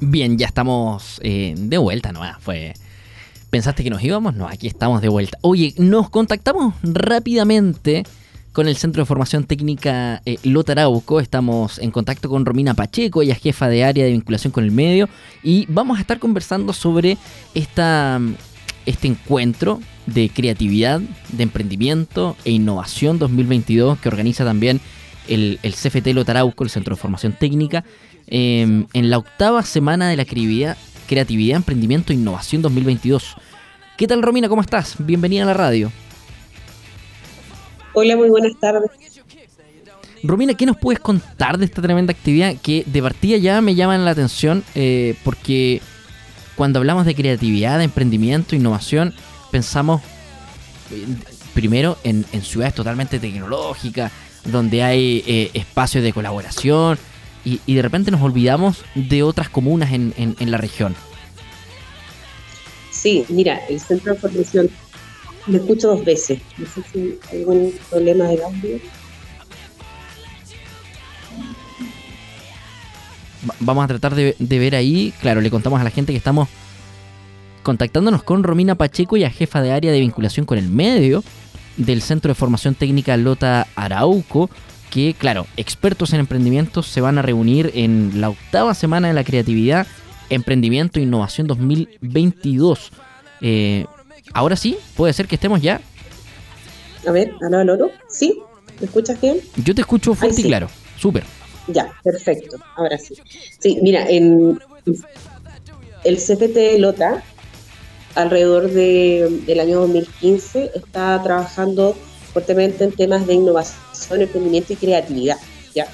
Bien, ya estamos eh, de vuelta, ¿no? Fue. ¿Pensaste que nos íbamos? No, aquí estamos de vuelta. Oye, nos contactamos rápidamente con el Centro de Formación Técnica eh, Lotarauco. Estamos en contacto con Romina Pacheco, ella es jefa de área de vinculación con el medio. Y vamos a estar conversando sobre esta, este encuentro de creatividad, de emprendimiento e innovación 2022 que organiza también el, el CFT Lotarauco, el Centro de Formación Técnica. Em, en la octava semana de la creatividad, creatividad, emprendimiento e innovación 2022. ¿Qué tal Romina? ¿Cómo estás? Bienvenida a la radio. Hola, muy buenas tardes. Romina, ¿qué nos puedes contar de esta tremenda actividad que de partida ya me llama la atención? Eh, porque cuando hablamos de creatividad, de emprendimiento, innovación, pensamos eh, primero en, ciudades totalmente tecnológicas, donde hay eh, espacios de colaboración, y, de repente nos olvidamos de otras comunas en, en, la región. Sí, mira, el centro de formación me escucho dos veces. No sé si hay algún problema de audio. Vamos a tratar de, de, ver ahí. Claro, le contamos a la gente que estamos contactándonos con Romina Pacheco y a jefa de área de vinculación con el medio del Centro de Formación Técnica Lota Arauco que, claro, expertos en emprendimiento se van a reunir en la octava semana de la creatividad, emprendimiento e innovación 2022. Eh, ahora sí, puede ser que estemos ya. A ver, aló, aló, ¿sí? ¿Me escuchas bien? Yo te escucho fuerte y claro, súper. Ya, perfecto, ahora sí. Sí, mira, en el CFT Lota, alrededor de, del año 2015, está trabajando fuertemente en temas de innovación, emprendimiento y creatividad. ¿ya?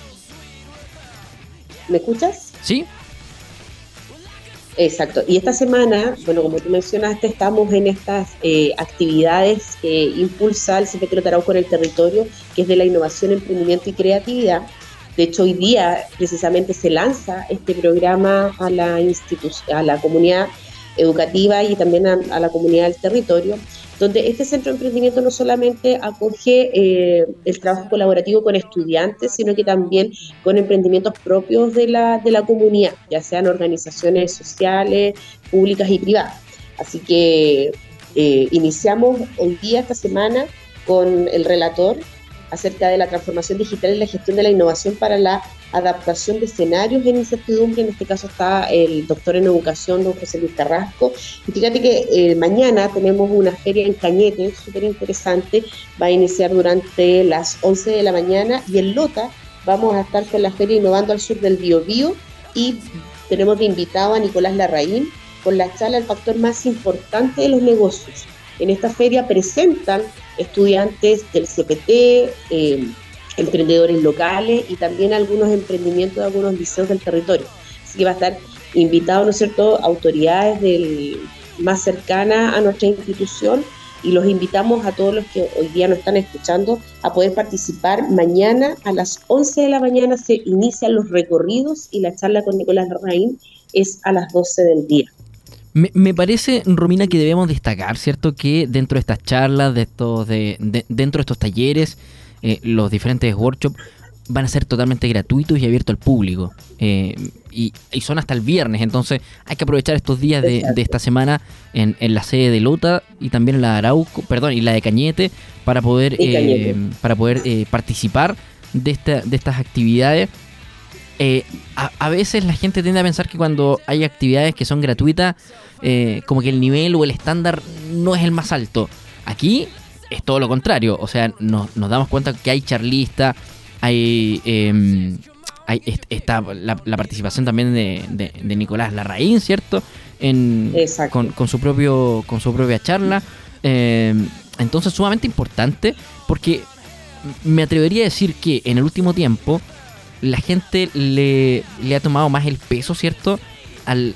¿Me escuchas? Sí. Exacto. Y esta semana, bueno, como tú mencionaste, estamos en estas eh, actividades que impulsa el CPT Tarauco en el territorio, que es de la innovación, emprendimiento y creatividad. De hecho, hoy día precisamente se lanza este programa a la, a la comunidad educativa y también a la comunidad del territorio donde este centro de emprendimiento no solamente acoge eh, el trabajo colaborativo con estudiantes, sino que también con emprendimientos propios de la, de la comunidad, ya sean organizaciones sociales, públicas y privadas. Así que eh, iniciamos hoy día, esta semana, con el relator acerca de la transformación digital y la gestión de la innovación para la adaptación de escenarios en incertidumbre. En este caso está el doctor en educación, don José Luis Carrasco. Y fíjate que eh, mañana tenemos una feria en Cañete, súper interesante. Va a iniciar durante las 11 de la mañana y en Lota vamos a estar con la feria Innovando al Sur del Biobío y tenemos de invitado a Nicolás Larraín con la charla El factor más importante de los negocios. En esta feria presentan estudiantes del CPT, eh, emprendedores locales y también algunos emprendimientos de algunos liceos del territorio. Así que va a estar invitado, ¿no es cierto?, autoridades del, más cercanas a nuestra institución y los invitamos a todos los que hoy día nos están escuchando a poder participar. Mañana a las 11 de la mañana se inician los recorridos y la charla con Nicolás Larraín es a las 12 del día. Me, parece, Romina, que debemos destacar, ¿cierto? Que dentro de estas charlas, de estos, de, dentro de estos talleres, eh, los diferentes workshops van a ser totalmente gratuitos y abiertos al público. Eh, y, son hasta el viernes, entonces hay que aprovechar estos días de, esta semana en, la sede de Lota y también en la de Arauco, perdón, y la de Cañete para poder, eh, para poder participar de, esta, de estas actividades. A, a, veces la gente tiende a pensar que cuando hay actividades que son gratuitas, como que el nivel o el estándar no es el más alto. Aquí es todo lo contrario. O sea, nos, damos cuenta que hay charlista, hay, eh, hay está la, participación también de, Nicolás Larraín, ¿cierto? En, con, su propio, con su propia charla. Em, entonces, sumamente importante porque me atrevería a decir que en el último tiempo la gente le, le ha tomado más el peso, ¿cierto? Al,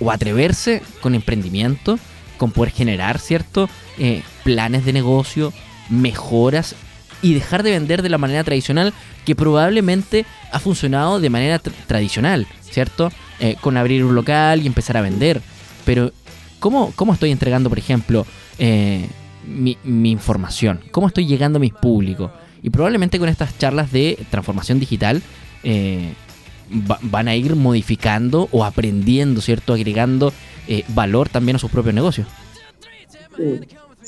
o atreverse con emprendimiento, con poder generar, ¿cierto? Eh, planes de negocio, mejoras y dejar de vender de la manera tradicional que probablemente ha funcionado de manera tradicional, ¿cierto? Eh, con abrir un local y empezar a vender. Pero, ¿cómo, cómo estoy entregando, por ejemplo, eh, mi, información? ¿Cómo estoy llegando a mis públicos? Y probablemente con estas charlas de transformación digital van a ir modificando o aprendiendo, ¿cierto? Agregando eh, valor también a sus propios negocios.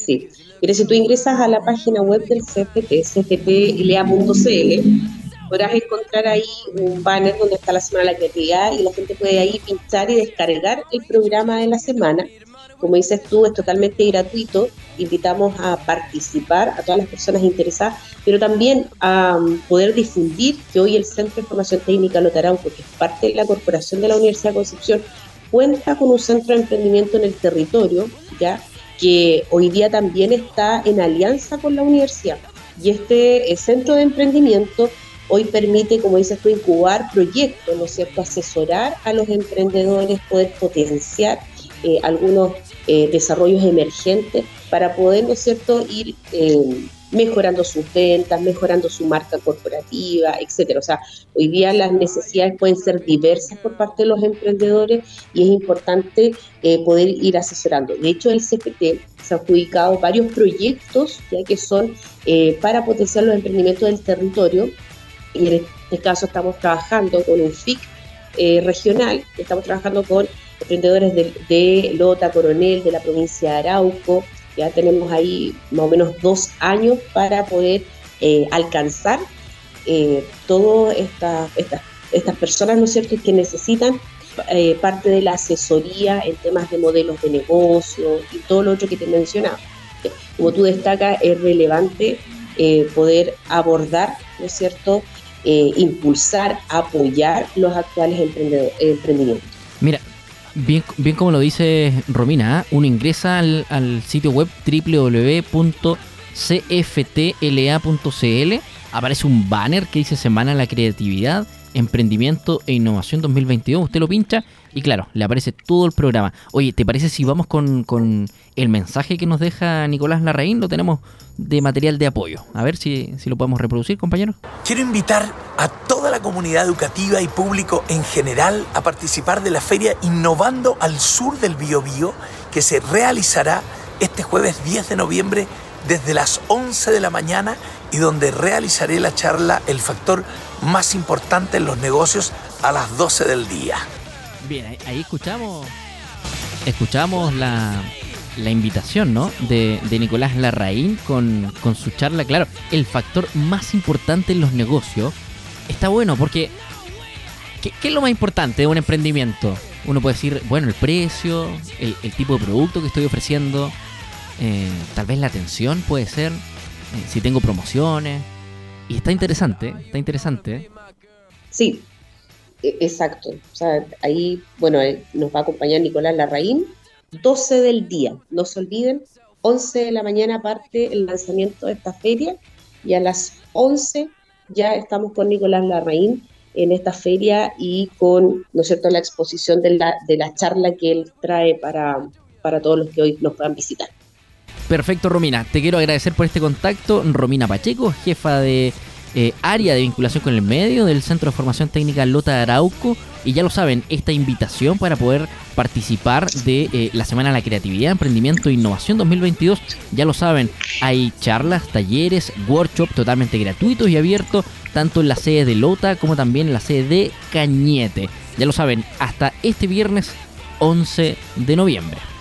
Sí. Mire, si tú ingresas a la página web del CFT, cftlea.cl, podrás encontrar ahí un banner donde está la Semana de la Creatividad y la gente puede ahí pinchar y descargar el programa de la semana. Como dices tú, es totalmente gratuito. Invitamos a participar a todas las personas interesadas, pero también a um, poder difundir que hoy el Centro de Formación Técnica Lotarauco, que es parte de la corporación de la Universidad de Concepción, cuenta con un centro de emprendimiento en el territorio, ya que hoy día también está en alianza con la universidad. Y este eh, centro de emprendimiento hoy permite, como dices tú, incubar proyectos, ¿no es cierto?, asesorar a los emprendedores, poder potenciar eh, algunos eh, desarrollos emergentes para poder, ¿no es cierto?, ir mejorando sus ventas, mejorando su marca corporativa, etcétera. O sea, hoy día las necesidades pueden ser diversas por parte de los emprendedores y es importante eh, poder ir asesorando. De hecho, el CPT se ha adjudicado varios proyectos ya que son eh, para potenciar los emprendimientos del territorio y en este caso estamos trabajando con un FIC eh, regional, estamos trabajando con emprendedores de, de Lota, Coronel, de la provincia de Arauco, ya tenemos ahí más o menos dos años para poder eh, alcanzar eh, todas estas personas, ¿no es cierto?, que necesitan eh, parte de la asesoría en temas de modelos de negocio y todo lo otro que te mencionaba. Como tú destacas, es relevante poder abordar, ¿no es cierto?, impulsar, apoyar los actuales emprendimientos. Mira, Bien, bien como lo dice Romina, ¿ah? uno ingresa al, sitio web www.cftla.cl, aparece un banner que dice Semana de la Creatividad, Emprendimiento e Innovación 2022, usted lo pincha y claro, le aparece todo el programa. Oye, ¿te parece si vamos con, con el mensaje que nos deja Nicolás Larraín? Lo tenemos de material de apoyo. A ver si, si lo podemos reproducir, compañero. Quiero invitar a toda la comunidad educativa y público en general a participar de la feria Innovando al Sur del Biobío, que se realizará este jueves 10 de noviembre desde las 11 de la mañana y donde realizaré la charla El factor más importante en los negocios a las 12 del día. Bien, ahí, escuchamos escuchamos la, la invitación, ¿no? De, Nicolás Larraín con, con, su charla. Claro, el factor más importante en los negocios está bueno porque. ¿qué, es lo más importante de un emprendimiento? Uno puede decir, bueno, el precio, el, tipo de producto que estoy ofreciendo, eh, tal vez la atención puede ser, eh, si tengo promociones. Y está interesante, está interesante. Sí, e, exacto. O sea, ahí, bueno, eh, nos va a acompañar Nicolás Larraín 12 del día. No se olviden, 11 de la mañana parte el lanzamiento de esta feria y a las 11 ya estamos con Nicolás Larraín en esta feria y con, ¿no es cierto?, la exposición de la, de la charla que él trae para, para todos los que hoy nos puedan visitar. Perfecto, Romina. Te quiero agradecer por este contacto. Romina Pacheco, jefa de eh, área de vinculación con el medio del Centro de Formación Técnica Lota Arauco. Y ya lo saben, esta invitación para poder participar de eh, la Semana de la Creatividad, Emprendimiento e Innovación 2022, ya lo saben, hay charlas, talleres, workshops totalmente gratuitos y abiertos, tanto en la sede de Lota como también en la sede de Cañete. Ya lo saben, hasta este viernes 11 de noviembre.